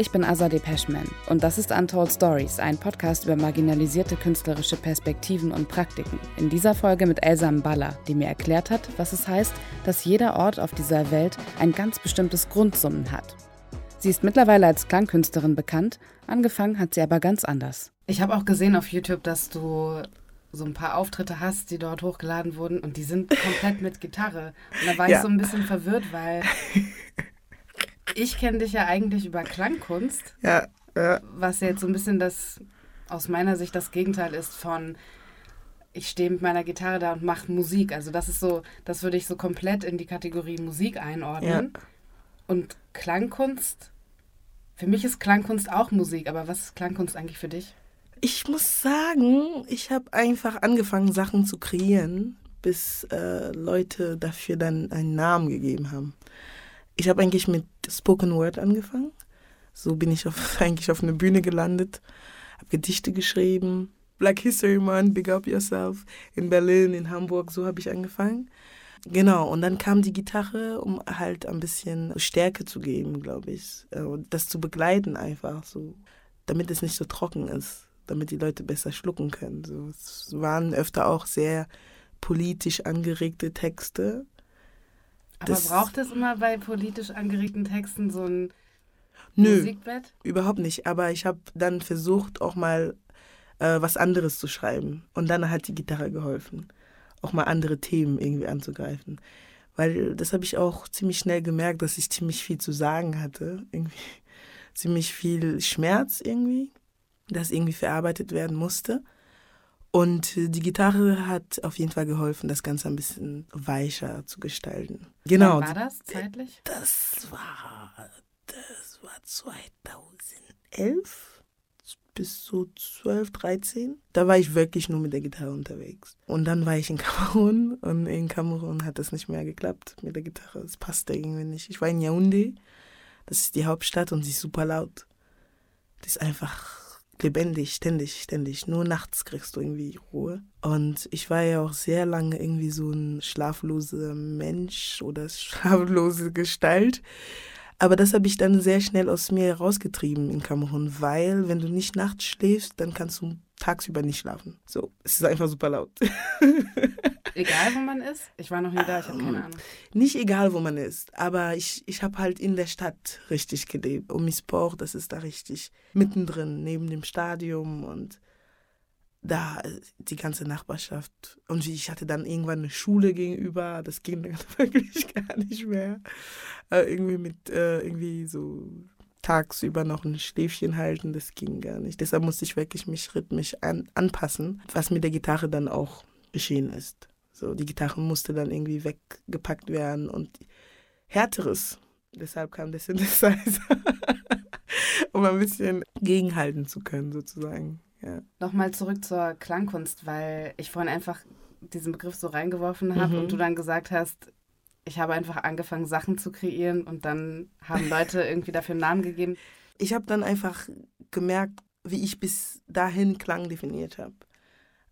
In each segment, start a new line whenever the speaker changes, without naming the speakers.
Ich bin Azadeh Peschman und das ist Untold Stories, ein Podcast über marginalisierte künstlerische Perspektiven und Praktiken. In dieser Folge mit Elsa Mballa, die mir erklärt hat, was es heißt, dass jeder Ort auf dieser Welt ein ganz bestimmtes Grundsummen hat. Sie ist mittlerweile als Klangkünstlerin bekannt, angefangen hat sie aber ganz anders. Ich habe auch gesehen auf YouTube, dass du so ein paar Auftritte hast, die dort hochgeladen wurden und die sind komplett mit Gitarre. Und da war ja. ich so ein bisschen verwirrt, weil ich kenne dich ja eigentlich über Klangkunst.
Ja, ja.
Was jetzt so ein bisschen das, aus meiner Sicht, das Gegenteil ist von, ich stehe mit meiner Gitarre da und mache Musik. Also das ist so, das würde ich so komplett in die Kategorie Musik einordnen. Ja. Und Klangkunst, für mich ist Klangkunst auch Musik, aber was ist Klangkunst eigentlich für dich?
Ich muss sagen, ich habe einfach angefangen, Sachen zu kreieren, bis äh, Leute dafür dann einen Namen gegeben haben. Ich habe eigentlich mit Spoken Word angefangen. So bin ich auf, eigentlich auf eine Bühne gelandet, habe Gedichte geschrieben. Black History Month, Big Up Yourself in Berlin, in Hamburg, so habe ich angefangen. Genau, und dann kam die Gitarre, um halt ein bisschen Stärke zu geben, glaube ich. Äh, und das zu begleiten einfach, so, damit es nicht so trocken ist, damit die Leute besser schlucken können. So, es waren öfter auch sehr politisch angeregte Texte,
aber das braucht es immer bei politisch angeregten Texten so ein Nö, Musikbett?
Überhaupt nicht. Aber ich habe dann versucht, auch mal äh, was anderes zu schreiben. Und dann hat die Gitarre geholfen, auch mal andere Themen irgendwie anzugreifen. Weil das habe ich auch ziemlich schnell gemerkt, dass ich ziemlich viel zu sagen hatte. Irgendwie ziemlich viel Schmerz irgendwie, das irgendwie verarbeitet werden musste. Und die Gitarre hat auf jeden Fall geholfen, das Ganze ein bisschen weicher zu gestalten.
Genau. Wann war das zeitlich?
Das war, das war 2011 bis so 12, 13. Da war ich wirklich nur mit der Gitarre unterwegs. Und dann war ich in Kamerun und in Kamerun hat das nicht mehr geklappt mit der Gitarre. Es passte irgendwie nicht. Ich war in Yaoundé, das ist die Hauptstadt und sie ist super laut. Das ist einfach lebendig, ständig, ständig. Nur nachts kriegst du irgendwie Ruhe. Und ich war ja auch sehr lange irgendwie so ein schlafloser Mensch oder schlaflose Gestalt. Aber das habe ich dann sehr schnell aus mir rausgetrieben in Kamerun, weil wenn du nicht nachts schläfst, dann kannst du tagsüber nicht schlafen. So, es ist einfach super laut.
Egal, wo man ist? Ich war noch nie da, ich habe keine ähm, Ahnung.
Nicht egal, wo man ist, aber ich, ich habe halt in der Stadt richtig gelebt. Omisport, das ist da richtig mittendrin, neben dem Stadion und da die ganze Nachbarschaft. Und ich hatte dann irgendwann eine Schule gegenüber, das ging dann wirklich gar nicht mehr. Äh, irgendwie mit, äh, irgendwie so tagsüber noch ein Schläfchen halten, das ging gar nicht. Deshalb musste ich wirklich mich rhythmisch an, anpassen, was mit der Gitarre dann auch geschehen ist. So, die Gitarre musste dann irgendwie weggepackt werden und härteres. Deshalb kam der Synthesizer, um ein bisschen gegenhalten zu können, sozusagen. Ja.
Nochmal zurück zur Klangkunst, weil ich vorhin einfach diesen Begriff so reingeworfen habe mhm. und du dann gesagt hast, ich habe einfach angefangen, Sachen zu kreieren und dann haben Leute irgendwie dafür einen Namen gegeben.
Ich habe dann einfach gemerkt, wie ich bis dahin Klang definiert habe.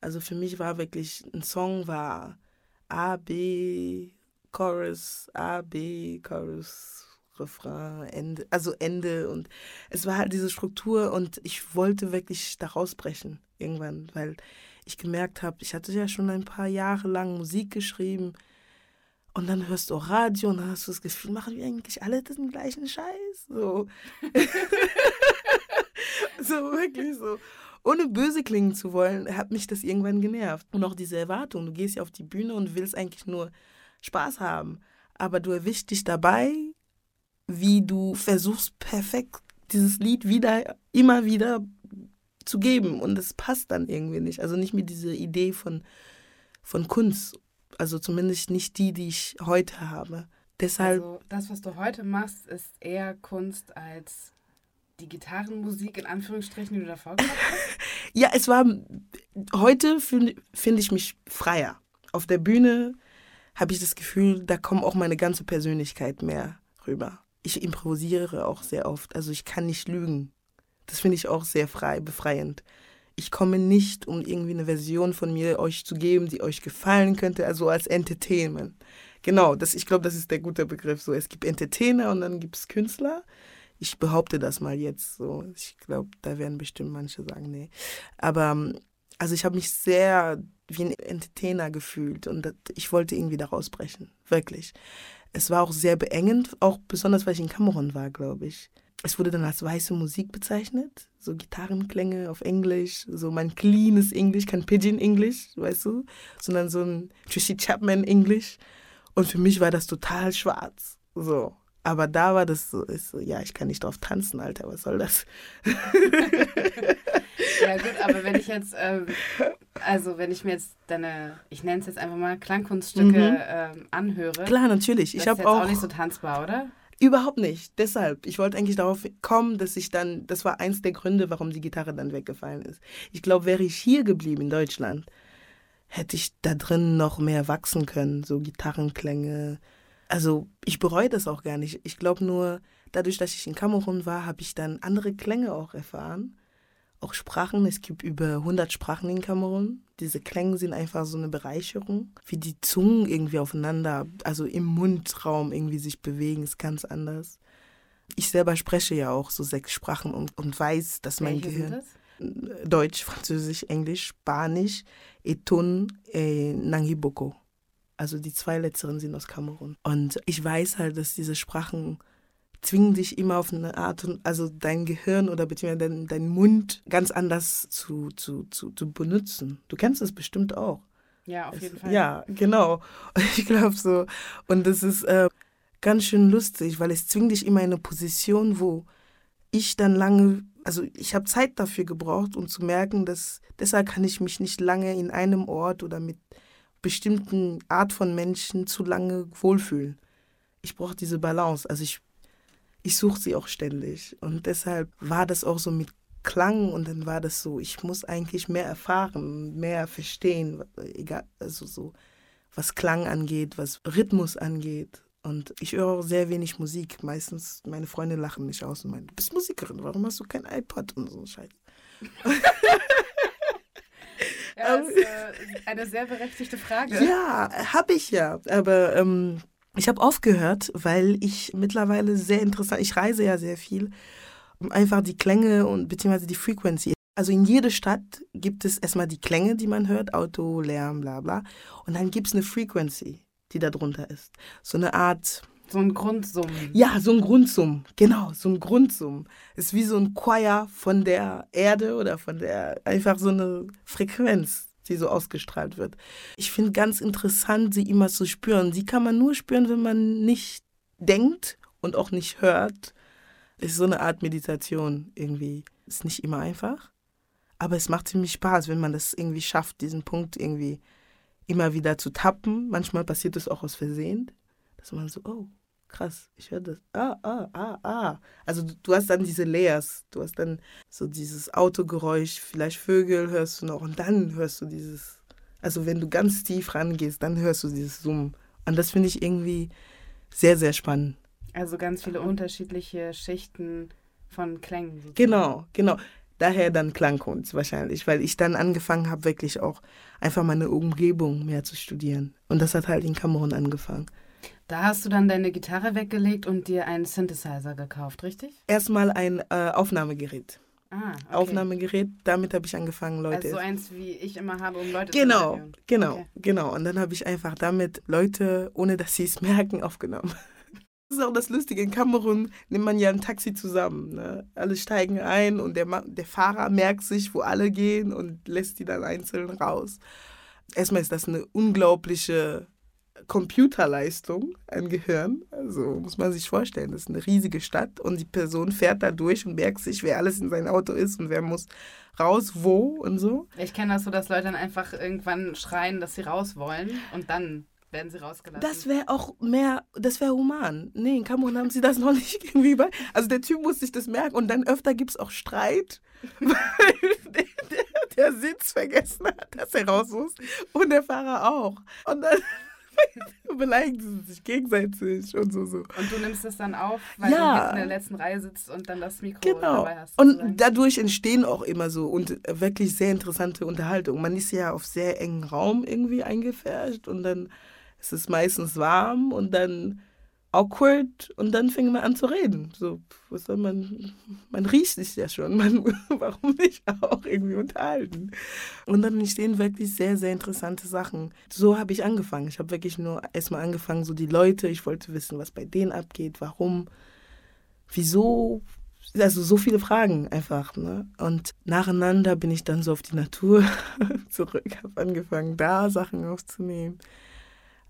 Also für mich war wirklich, ein Song war A, B, Chorus, A, B, Chorus, Refrain, Ende, also Ende und es war halt diese Struktur und ich wollte wirklich da rausbrechen irgendwann, weil ich gemerkt habe, ich hatte ja schon ein paar Jahre lang Musik geschrieben, und dann hörst du auch Radio und dann hast du das Gefühl, machen wir eigentlich alle den gleichen Scheiß? So. so, wirklich so. Ohne böse klingen zu wollen, hat mich das irgendwann genervt. Und auch diese Erwartung, du gehst ja auf die Bühne und willst eigentlich nur Spaß haben. Aber du erwischst dich dabei, wie du versuchst, perfekt dieses Lied wieder, immer wieder zu geben. Und es passt dann irgendwie nicht. Also nicht mit dieser Idee von, von Kunst also zumindest nicht die, die ich heute habe. Deshalb.
Also das, was du heute machst, ist eher Kunst als die Gitarrenmusik in Anführungsstrichen, die du davor gemacht hast?
ja, es war. Heute finde find ich mich freier. Auf der Bühne habe ich das Gefühl, da kommt auch meine ganze Persönlichkeit mehr rüber. Ich improvisiere auch sehr oft. Also ich kann nicht lügen. Das finde ich auch sehr frei, befreiend ich komme nicht, um irgendwie eine Version von mir euch zu geben, die euch gefallen könnte, also als Entertainment. Genau, das, ich glaube, das ist der gute Begriff. So, es gibt Entertainer und dann gibt es Künstler. Ich behaupte das mal jetzt so. Ich glaube, da werden bestimmt manche sagen, nee. Aber ähm, also ich habe mich sehr wie ein Entertainer gefühlt und ich wollte irgendwie da rausbrechen, wirklich. Es war auch sehr beengend, auch besonders, weil ich in Kamerun war, glaube ich. Es wurde dann als weiße Musik bezeichnet, so Gitarrenklänge auf Englisch, so mein cleanes Englisch, kein Pidgin Englisch, weißt du, sondern so ein Tracy Chapman Englisch. Und für mich war das total schwarz, so. Aber da war das so, so, ja, ich kann nicht drauf tanzen, Alter, was soll das?
ja gut, aber wenn ich jetzt, ähm, also wenn ich mir jetzt deine, ich nenne es jetzt einfach mal Klangkunststücke mhm. ähm, anhöre.
Klar, natürlich. Ich habe auch,
auch nicht so tanzbar, oder?
Überhaupt nicht. Deshalb, ich wollte eigentlich darauf kommen, dass ich dann, das war eins der Gründe, warum die Gitarre dann weggefallen ist. Ich glaube, wäre ich hier geblieben in Deutschland, hätte ich da drin noch mehr wachsen können, so Gitarrenklänge. Also ich bereue das auch gar nicht. Ich glaube nur, dadurch, dass ich in Kamerun war, habe ich dann andere Klänge auch erfahren auch Sprachen. Es gibt über 100 Sprachen in Kamerun. Diese Klänge sind einfach so eine Bereicherung. Wie die Zungen irgendwie aufeinander, also im Mundraum irgendwie sich bewegen, ist ganz anders. Ich selber spreche ja auch so sechs Sprachen und, und weiß, dass mein
Welche
Gehirn. Deutsch, Französisch, Englisch, Spanisch, Etun, äh, Nangiboko. Also die zwei letzteren sind aus Kamerun. Und ich weiß halt, dass diese Sprachen zwingen dich immer auf eine Art, also dein Gehirn oder beziehungsweise dein, dein Mund ganz anders zu, zu, zu, zu benutzen. Du kennst das bestimmt auch.
Ja, auf jeden es, Fall.
Ja, genau. Ich glaube so. Und das ist äh, ganz schön lustig, weil es zwingt dich immer in eine Position, wo ich dann lange, also ich habe Zeit dafür gebraucht, um zu merken, dass deshalb kann ich mich nicht lange in einem Ort oder mit bestimmten Art von Menschen zu lange wohlfühlen. Ich brauche diese Balance. Also ich ich suche sie auch ständig. Und deshalb war das auch so mit Klang und dann war das so, ich muss eigentlich mehr erfahren, mehr verstehen, egal, also so, was Klang angeht, was Rhythmus angeht. Und ich höre auch sehr wenig Musik. Meistens, meine Freunde lachen mich aus und meinen, du bist Musikerin, warum hast du kein iPod und so Scheiße.
ja, das ist äh, eine sehr berechtigte Frage.
Ja, habe ich ja. Aber ähm, ich habe aufgehört, weil ich mittlerweile sehr interessant, ich reise ja sehr viel, um einfach die Klänge und beziehungsweise die Frequency. Also in jeder Stadt gibt es erstmal die Klänge, die man hört, Auto, Lärm, bla bla. Und dann gibt es eine Frequency, die da drunter ist. So eine Art.
So ein Grundsummen.
Ja, so ein Grundsummen. Genau, so ein Grundsummen. Ist wie so ein Choir von der Erde oder von der, einfach so eine Frequenz die so ausgestrahlt wird. Ich finde ganz interessant, sie immer zu spüren. Sie kann man nur spüren, wenn man nicht denkt und auch nicht hört. Ist so eine Art Meditation irgendwie. Ist nicht immer einfach, aber es macht ziemlich Spaß, wenn man das irgendwie schafft, diesen Punkt irgendwie immer wieder zu tappen. Manchmal passiert es auch aus Versehen, dass man so, oh, krass, ich höre das. Ah, ah, ah, ah. Also du, du, hast dann diese Layers, du hast dann so dieses Autogeräusch, vielleicht Vögel hörst du noch und dann hörst du dieses, also wenn du ganz tief rangehst, dann hörst du dieses Summen. Und das finde ich irgendwie sehr, sehr spannend.
Also ganz viele unterschiedliche Schichten von Klängen. Sozusagen.
Genau, genau. Daher dann Klangkunst wahrscheinlich, weil ich dann angefangen habe, wirklich auch einfach meine Umgebung mehr zu studieren. Und das hat halt in Kamerun angefangen.
Da hast du dann deine Gitarre weggelegt und dir einen Synthesizer gekauft, richtig?
Erstmal ein äh, Aufnahmegerät. Ah, okay. Aufnahmegerät, damit habe ich angefangen, Leute.
Also so eins, wie ich immer habe, um Leute
genau,
zu Genau,
genau, okay. genau. Und dann habe ich einfach damit Leute, ohne dass sie es merken, aufgenommen. Das ist auch das Lustige. In Kamerun nimmt man ja ein Taxi zusammen. Ne? Alle steigen ein und der, der Fahrer merkt sich, wo alle gehen und lässt die dann einzeln raus. Erstmal ist das eine unglaubliche Computerleistung, ein Gehirn. Also muss man sich vorstellen, das ist eine riesige Stadt und die Person fährt da durch und merkt sich, wer alles in seinem Auto ist und wer muss raus, wo und so.
Ich kenne das so, dass Leute dann einfach irgendwann schreien, dass sie raus wollen und dann werden sie rausgelassen.
Das wäre auch mehr, das wäre human. Nee, in Kamerun haben sie das noch nicht irgendwie bei. Also der Typ muss sich das merken und dann öfter gibt es auch Streit, weil der, der, der Sitz vergessen hat, dass er raus muss und der Fahrer auch. Und dann beleidigen sie sich gegenseitig und so, so.
Und du nimmst das dann auf, weil ja. du in der letzten Reihe sitzt und dann das Mikro genau. dabei hast.
Und dadurch entstehen auch immer so und wirklich sehr interessante Unterhaltungen. Man ist ja auf sehr engen Raum irgendwie eingefärscht und dann ist es meistens warm und dann awkward und dann fing man an zu reden. So, was soll man, man riecht sich ja schon, man, warum nicht auch irgendwie unterhalten? Und dann entstehen wirklich sehr, sehr interessante Sachen. So habe ich angefangen. Ich habe wirklich nur erstmal angefangen, so die Leute, ich wollte wissen, was bei denen abgeht, warum, wieso, also so viele Fragen einfach. Ne? Und nacheinander bin ich dann so auf die Natur zurück, habe angefangen, da Sachen aufzunehmen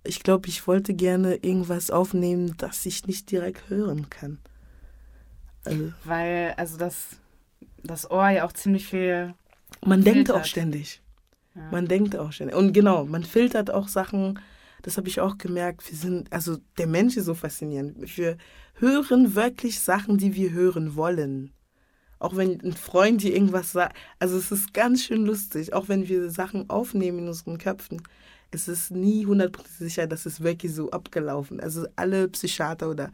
ich glaube, ich wollte gerne irgendwas aufnehmen, das ich nicht direkt hören kann.
Also, Weil, also das, das Ohr ja auch ziemlich viel.
Man filtert. denkt auch ständig. Ja. Man denkt auch ständig. Und genau, man filtert auch Sachen. Das habe ich auch gemerkt. Wir sind, also der Mensch ist so faszinierend. Wir hören wirklich Sachen, die wir hören wollen. Auch wenn ein Freund dir irgendwas sagt. Also es ist ganz schön lustig. Auch wenn wir Sachen aufnehmen in unseren Köpfen es ist nie 100% sicher, dass es wirklich so abgelaufen. Also alle Psychiater oder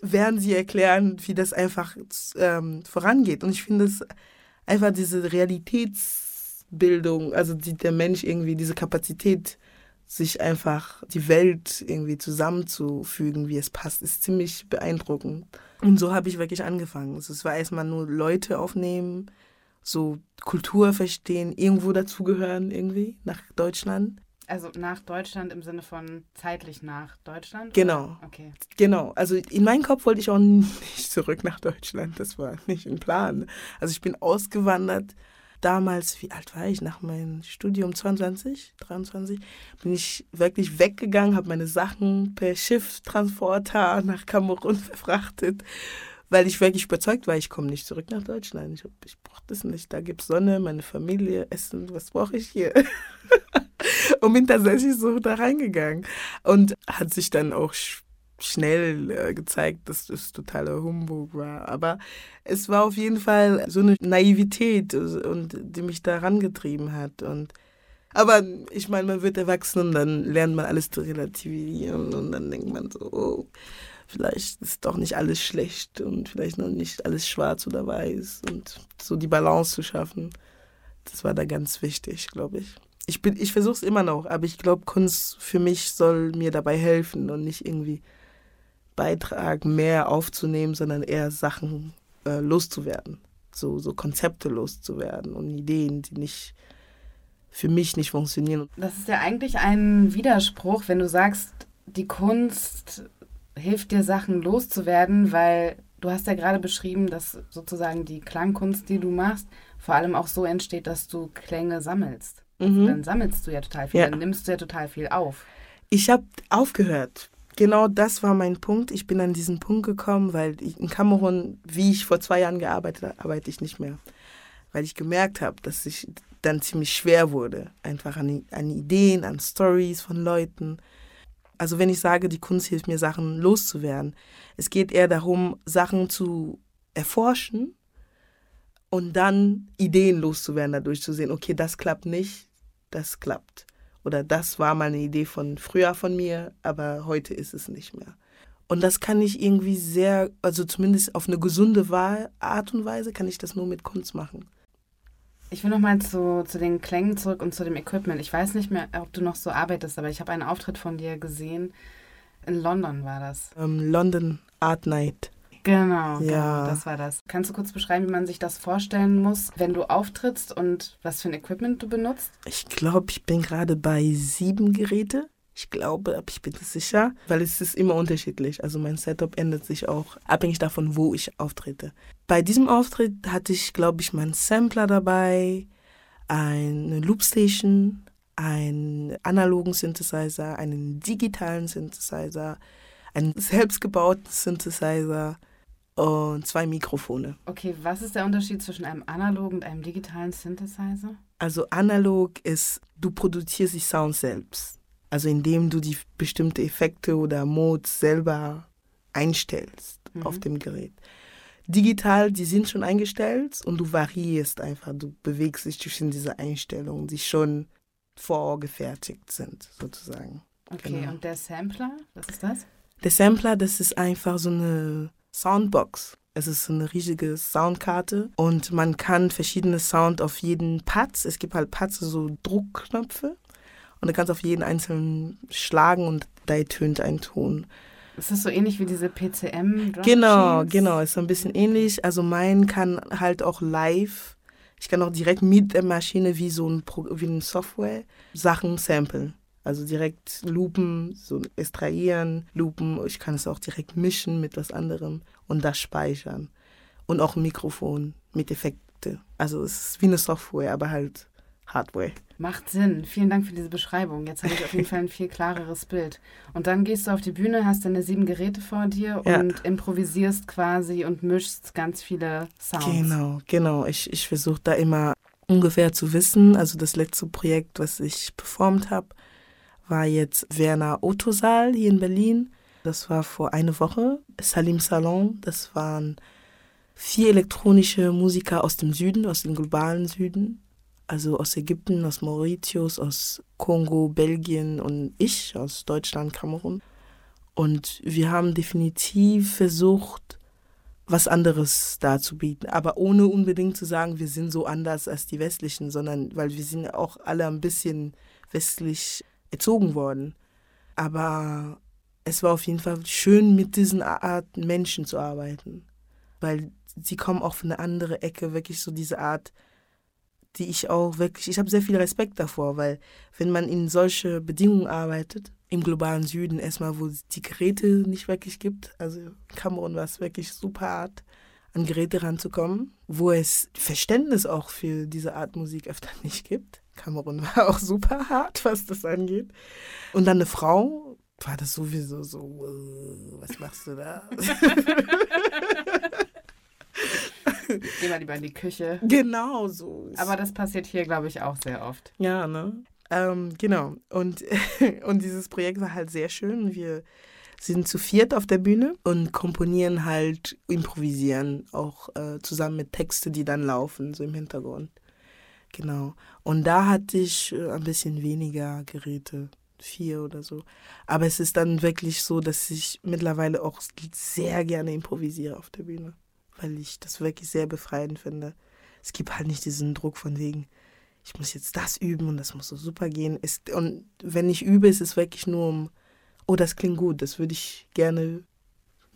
werden sie erklären, wie das einfach ähm, vorangeht. Und ich finde es einfach diese Realitätsbildung, also die, der Mensch irgendwie diese Kapazität, sich einfach die Welt irgendwie zusammenzufügen, wie es passt, ist ziemlich beeindruckend. Und so habe ich wirklich angefangen. Also es war erstmal nur Leute aufnehmen, so Kultur verstehen, irgendwo dazugehören irgendwie nach Deutschland.
Also nach Deutschland im Sinne von zeitlich nach Deutschland?
Genau. Oder? Okay. Genau. Also in meinem Kopf wollte ich auch nicht zurück nach Deutschland. Das war nicht ein Plan. Also ich bin ausgewandert. Damals, wie alt war ich? Nach meinem Studium 22, 23, bin ich wirklich weggegangen, habe meine Sachen per Schifftransporter nach Kamerun verfrachtet weil ich wirklich überzeugt war, ich komme nicht zurück nach Deutschland. Ich, ich brauche das nicht. Da gibt es Sonne, meine Familie, Essen, was brauche ich hier? und bin tatsächlich so da reingegangen. Und hat sich dann auch schnell äh, gezeigt, dass das totaler Humbug war. Aber es war auf jeden Fall so eine Naivität, und, die mich da rangetrieben hat. Und aber ich meine, man wird erwachsen und dann lernt man alles zu relativieren und dann denkt man so, oh, vielleicht ist doch nicht alles schlecht und vielleicht noch nicht alles schwarz oder weiß und so die Balance zu schaffen, das war da ganz wichtig, glaube ich. Ich, ich versuche es immer noch, aber ich glaube, Kunst für mich soll mir dabei helfen und nicht irgendwie beitragen, mehr aufzunehmen, sondern eher Sachen äh, loszuwerden. So, so Konzepte loszuwerden und Ideen, die nicht für mich nicht funktionieren.
Das ist ja eigentlich ein Widerspruch, wenn du sagst, die Kunst hilft dir, Sachen loszuwerden, weil du hast ja gerade beschrieben, dass sozusagen die Klangkunst, die du machst, vor allem auch so entsteht, dass du Klänge sammelst. Mhm. Dann sammelst du ja total viel, ja. dann nimmst du ja total viel auf.
Ich habe aufgehört. Genau das war mein Punkt. Ich bin an diesen Punkt gekommen, weil ich in Kamerun, wie ich vor zwei Jahren gearbeitet habe, arbeite ich nicht mehr. Weil ich gemerkt habe, dass ich dann ziemlich schwer wurde. Einfach an, an Ideen, an Stories von Leuten. Also wenn ich sage, die Kunst hilft mir, Sachen loszuwerden, es geht eher darum, Sachen zu erforschen und dann Ideen loszuwerden, dadurch zu sehen, okay, das klappt nicht, das klappt. Oder das war mal eine Idee von früher von mir, aber heute ist es nicht mehr. Und das kann ich irgendwie sehr, also zumindest auf eine gesunde Art und Weise, kann ich das nur mit Kunst machen.
Ich will nochmal zu, zu den Klängen zurück und zu dem Equipment. Ich weiß nicht mehr, ob du noch so arbeitest, aber ich habe einen Auftritt von dir gesehen. In London war das.
Um, ähm, London Art Night.
Genau, genau, ja. Genau, das war das. Kannst du kurz beschreiben, wie man sich das vorstellen muss, wenn du auftrittst und was für ein Equipment du benutzt?
Ich glaube, ich bin gerade bei sieben Geräte. Ich glaube, aber ich bin nicht sicher, weil es ist immer unterschiedlich. Also mein Setup ändert sich auch abhängig davon, wo ich auftrete. Bei diesem Auftritt hatte ich, glaube ich, meinen Sampler dabei, eine Loopstation, einen analogen Synthesizer, einen digitalen Synthesizer, einen selbstgebauten Synthesizer und zwei Mikrofone.
Okay, was ist der Unterschied zwischen einem analogen und einem digitalen Synthesizer?
Also analog ist, du produzierst die Sound selbst. Also indem du die bestimmte Effekte oder Modes selber einstellst mhm. auf dem Gerät. Digital, die sind schon eingestellt und du variierst einfach, du bewegst dich zwischen diese Einstellungen, die schon vorgefertigt sind, sozusagen.
Okay, genau. und der Sampler, was ist das?
Der Sampler, das ist einfach so eine Soundbox. Es ist eine riesige Soundkarte und man kann verschiedene Sound auf jeden Patz, es gibt halt Pads, so Druckknöpfe und du kannst auf jeden einzelnen schlagen und da ertönt ein Ton.
Ist das so ähnlich wie diese PCM?
Genau, genau, ist so ein bisschen ähnlich. Also mein kann halt auch live, ich kann auch direkt mit der Maschine wie so ein, Pro wie ein Software Sachen samplen. Also direkt loopen, so extrahieren, loopen. Ich kann es auch direkt mischen mit was anderem und das speichern. Und auch ein Mikrofon mit Effekte. Also es ist wie eine Software, aber halt Hardware.
Macht Sinn. Vielen Dank für diese Beschreibung. Jetzt habe ich auf jeden Fall ein viel klareres Bild. Und dann gehst du auf die Bühne, hast deine sieben Geräte vor dir ja. und improvisierst quasi und mischst ganz viele Sounds.
Genau, genau. Ich, ich versuche da immer ungefähr zu wissen. Also das letzte Projekt, was ich performt habe, war jetzt Werner Otto-Saal hier in Berlin. Das war vor einer Woche. Salim Salon, das waren vier elektronische Musiker aus dem Süden, aus dem globalen Süden also aus Ägypten, aus Mauritius, aus Kongo, Belgien und ich aus Deutschland, Kamerun. Und wir haben definitiv versucht, was anderes darzubieten, aber ohne unbedingt zu sagen, wir sind so anders als die westlichen, sondern weil wir sind auch alle ein bisschen westlich erzogen worden. Aber es war auf jeden Fall schön, mit diesen Art Menschen zu arbeiten, weil sie kommen auch von einer anderen Ecke, wirklich so diese Art die ich auch wirklich, ich habe sehr viel Respekt davor, weil wenn man in solche Bedingungen arbeitet, im globalen Süden erstmal, wo es die Geräte nicht wirklich gibt, also Kamerun war es wirklich super hart, an Geräte ranzukommen, wo es Verständnis auch für diese Art Musik öfter nicht gibt. Kamerun war auch super hart, was das angeht. Und dann eine Frau, war das sowieso so, äh, was machst du da?
Geh mal lieber in die Küche.
Genau so.
Aber das passiert hier, glaube ich, auch sehr oft.
Ja, ne? Ähm, genau. Und, und dieses Projekt war halt sehr schön. Wir sind zu viert auf der Bühne und komponieren halt, improvisieren, auch äh, zusammen mit Texten, die dann laufen, so im Hintergrund. Genau. Und da hatte ich äh, ein bisschen weniger Geräte, vier oder so. Aber es ist dann wirklich so, dass ich mittlerweile auch sehr gerne improvisiere auf der Bühne weil ich das wirklich sehr befreiend finde. Es gibt halt nicht diesen Druck von wegen, ich muss jetzt das üben und das muss so super gehen. Es, und wenn ich übe, ist es wirklich nur um, oh, das klingt gut, das würde ich gerne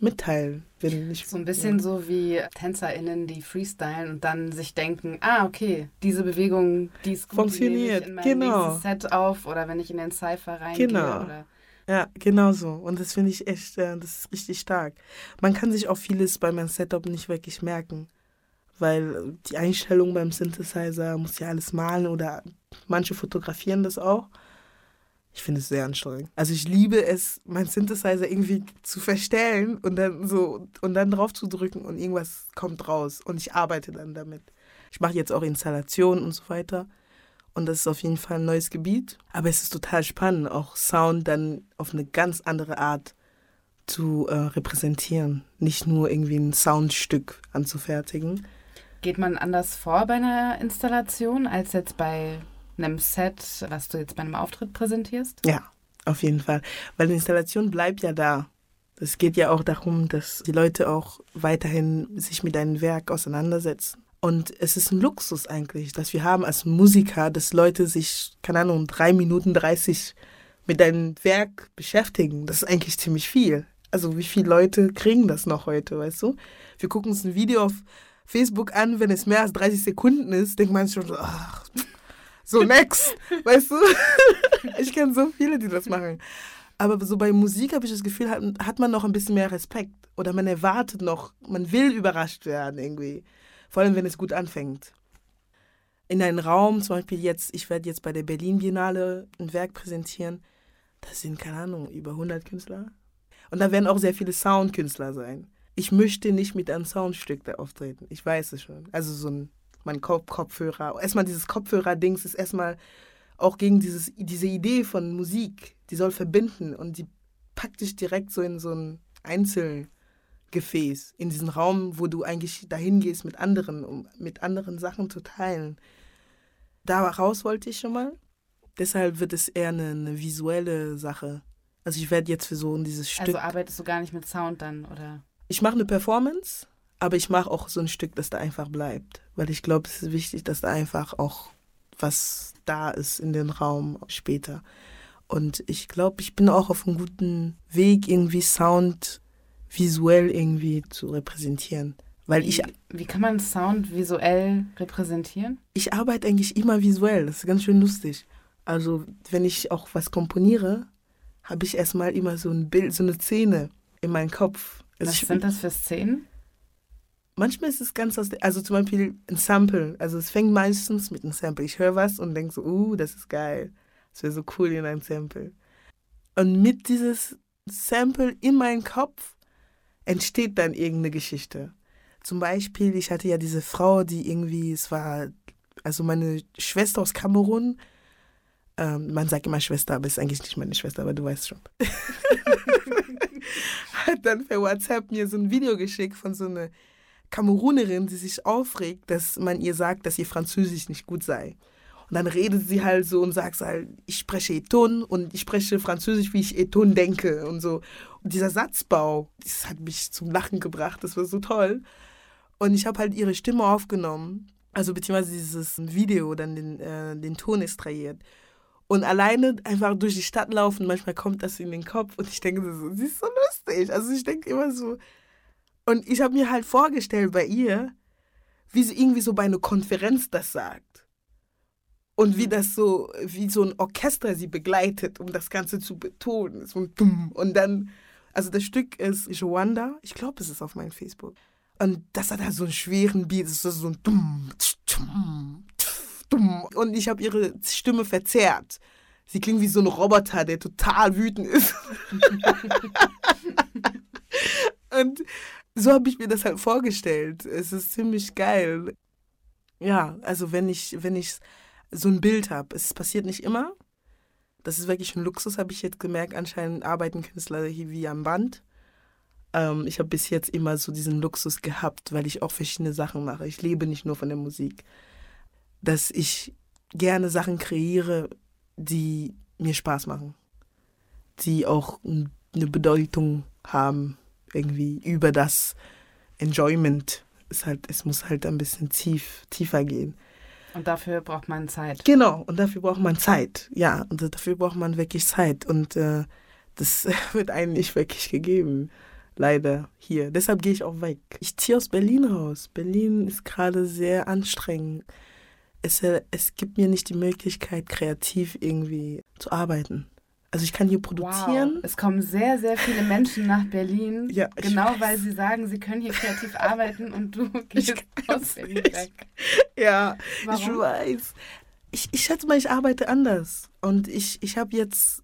mitteilen. Wenn ich,
so ein bisschen ja. so wie TänzerInnen, die freestylen und dann sich denken, ah, okay, diese Bewegung, die ist gut,
Funktioniert,
die in mein
genau.
Set auf oder wenn ich in den Cypher reingehe.
Genau.
Oder
ja, genau so. Und das finde ich echt, äh, das ist richtig stark. Man kann sich auch vieles bei meinem Setup nicht wirklich merken, weil die Einstellung beim Synthesizer muss ja alles malen oder manche fotografieren das auch. Ich finde es sehr anstrengend. Also ich liebe es, meinen Synthesizer irgendwie zu verstellen und dann so und dann drauf zu drücken und irgendwas kommt raus und ich arbeite dann damit. Ich mache jetzt auch Installationen und so weiter. Und das ist auf jeden Fall ein neues Gebiet. Aber es ist total spannend, auch Sound dann auf eine ganz andere Art zu äh, repräsentieren. Nicht nur irgendwie ein Soundstück anzufertigen.
Geht man anders vor bei einer Installation als jetzt bei einem Set, was du jetzt bei einem Auftritt präsentierst?
Ja, auf jeden Fall. Weil die Installation bleibt ja da. Es geht ja auch darum, dass die Leute auch weiterhin sich mit deinem Werk auseinandersetzen. Und es ist ein Luxus eigentlich, dass wir haben als Musiker, dass Leute sich, keine Ahnung, drei Minuten dreißig mit deinem Werk beschäftigen. Das ist eigentlich ziemlich viel. Also wie viele Leute kriegen das noch heute, weißt du? Wir gucken uns ein Video auf Facebook an, wenn es mehr als 30 Sekunden ist, denkt man schon, ach, so next, weißt du? Ich kenne so viele, die das machen. Aber so bei Musik habe ich das Gefühl, hat, hat man noch ein bisschen mehr Respekt. Oder man erwartet noch, man will überrascht werden irgendwie. Vor allem, wenn es gut anfängt. In einem Raum, zum Beispiel jetzt, ich werde jetzt bei der Berlin Biennale ein Werk präsentieren. Das sind, keine Ahnung, über 100 Künstler. Und da werden auch sehr viele Soundkünstler sein. Ich möchte nicht mit einem Soundstück da auftreten. Ich weiß es schon. Also so ein mein Kopf Kopfhörer. Erstmal dieses Kopfhörer-Dings ist erstmal auch gegen dieses, diese Idee von Musik. Die soll verbinden und die packt dich direkt so in so ein Einzel- Gefäß, in diesen Raum, wo du eigentlich dahin gehst mit anderen, um mit anderen Sachen zu teilen. Daraus wollte ich schon mal. Deshalb wird es eher eine, eine visuelle Sache. Also ich werde jetzt für so dieses also Stück.
Also arbeitest du gar nicht mit Sound dann, oder?
Ich mache eine Performance, aber ich mache auch so ein Stück, das da einfach bleibt. Weil ich glaube, es ist wichtig, dass da einfach auch was da ist in den Raum später. Und ich glaube, ich bin auch auf einem guten Weg, irgendwie Sound visuell irgendwie zu repräsentieren. Weil ich,
wie kann man Sound visuell repräsentieren?
Ich arbeite eigentlich immer visuell, das ist ganz schön lustig. Also wenn ich auch was komponiere, habe ich erstmal immer so ein Bild, so eine Szene in meinem Kopf.
Also was ich, sind das für Szenen?
Manchmal ist es ganz aus, also zum Beispiel ein Sample. Also es fängt meistens mit einem Sample. Ich höre was und denke so, uh, das ist geil. Das wäre so cool in einem Sample. Und mit dieses Sample in meinem Kopf entsteht dann irgendeine Geschichte. Zum Beispiel, ich hatte ja diese Frau, die irgendwie, es war, also meine Schwester aus Kamerun, ähm, man sagt immer Schwester, aber es ist eigentlich nicht meine Schwester, aber du weißt schon. Hat dann per WhatsApp mir so ein Video geschickt von so einer Kamerunerin, die sich aufregt, dass man ihr sagt, dass ihr Französisch nicht gut sei. Und dann redet sie halt so und sagt halt, ich spreche Eton und ich spreche Französisch, wie ich Eton denke und so. Und dieser Satzbau, das hat mich zum Lachen gebracht, das war so toll. Und ich habe halt ihre Stimme aufgenommen, also beziehungsweise dieses Video, dann den, äh, den Ton extrahiert. Und alleine einfach durch die Stadt laufen, manchmal kommt das in den Kopf und ich denke so, sie ist so lustig. Also ich denke immer so. Und ich habe mir halt vorgestellt bei ihr, wie sie irgendwie so bei einer Konferenz das sagt. Und wie mhm. das so, wie so ein Orchester sie begleitet, um das Ganze zu betonen. So ein Dumm. Und dann, also das Stück ist Joanda. Ich glaube, es ist auf meinem Facebook. Und das hat halt so einen schweren Beat, das ist so ein dumm, dumm, dumm. Und ich habe ihre Stimme verzerrt. Sie klingt wie so ein Roboter, der total wütend ist. und so habe ich mir das halt vorgestellt. Es ist ziemlich geil. Ja, also wenn ich, wenn ich so ein Bild habe, es passiert nicht immer. Das ist wirklich ein Luxus, habe ich jetzt gemerkt. Anscheinend arbeiten Künstler hier wie am Band. Ähm, ich habe bis jetzt immer so diesen Luxus gehabt, weil ich auch verschiedene Sachen mache. Ich lebe nicht nur von der Musik. Dass ich gerne Sachen kreiere, die mir Spaß machen. Die auch eine Bedeutung haben, irgendwie über das Enjoyment. Ist halt, es muss halt ein bisschen tief, tiefer gehen.
Und dafür braucht man Zeit.
Genau, und dafür braucht man Zeit. Ja, und dafür braucht man wirklich Zeit. Und äh, das wird einem nicht wirklich gegeben leider hier. Deshalb gehe ich auch weg. Ich ziehe aus Berlin raus. Berlin ist gerade sehr anstrengend. Es, äh, es gibt mir nicht die Möglichkeit, kreativ irgendwie zu arbeiten. Also ich kann hier produzieren.
Wow. Es kommen sehr, sehr viele Menschen nach Berlin, ja, genau weil sie sagen, sie können hier kreativ arbeiten und du gehst aus Berlin weg.
Ja, Warum? ich weiß. Ich, ich schätze mal, ich arbeite anders. Und ich, ich habe jetzt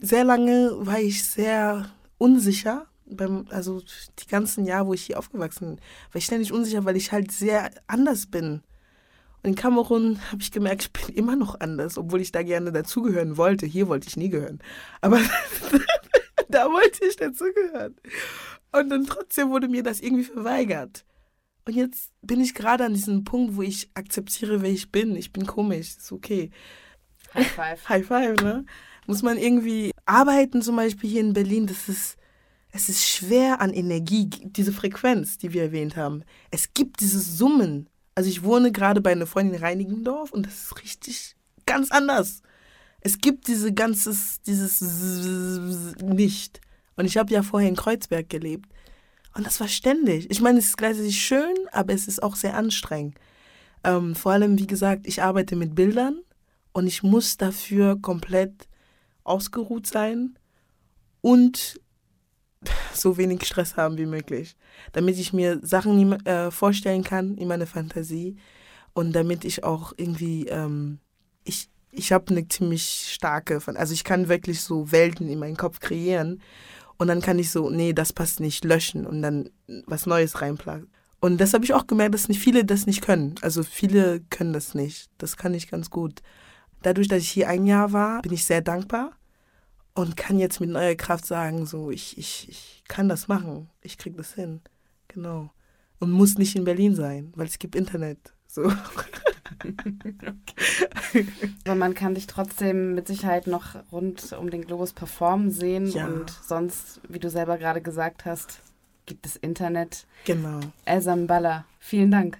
sehr lange, war ich sehr unsicher beim, also die ganzen Jahre, wo ich hier aufgewachsen bin, war ich ständig unsicher, weil ich halt sehr anders bin. In Kamerun habe ich gemerkt, ich bin immer noch anders, obwohl ich da gerne dazugehören wollte. Hier wollte ich nie gehören. Aber da wollte ich dazugehören. Und dann trotzdem wurde mir das irgendwie verweigert. Und jetzt bin ich gerade an diesem Punkt, wo ich akzeptiere, wer ich bin. Ich bin komisch, ist okay.
High five.
High five, ne? Muss man irgendwie arbeiten, zum Beispiel hier in Berlin, das ist es ist schwer an Energie, diese Frequenz, die wir erwähnt haben. Es gibt dieses Summen. Also ich wohne gerade bei einer Freundin in Reinigendorf und das ist richtig ganz anders. Es gibt diese ganzes, dieses nicht. Und ich habe ja vorher in Kreuzberg gelebt. Und das war ständig. Ich meine, es ist gleichzeitig schön, aber es ist auch sehr anstrengend. Ähm, vor allem, wie gesagt, ich arbeite mit Bildern und ich muss dafür komplett ausgeruht sein und so wenig Stress haben wie möglich, damit ich mir Sachen äh, vorstellen kann in meiner Fantasie und damit ich auch irgendwie, ähm, ich, ich habe eine ziemlich starke, also ich kann wirklich so Welten in meinen Kopf kreieren und dann kann ich so, nee, das passt nicht, löschen und dann was Neues reinplagen. Und das habe ich auch gemerkt, dass nicht viele das nicht können. Also viele können das nicht. Das kann ich ganz gut. Dadurch, dass ich hier ein Jahr war, bin ich sehr dankbar und kann jetzt mit neuer Kraft sagen, so, ich, ich, ich kann das machen, ich krieg das hin. Genau. Und muss nicht in Berlin sein, weil es gibt Internet. So.
okay. Aber man kann dich trotzdem mit Sicherheit noch rund um den Globus performen sehen ja. und sonst, wie du selber gerade gesagt hast, gibt es Internet.
Genau.
Elsa Mballa, vielen Dank.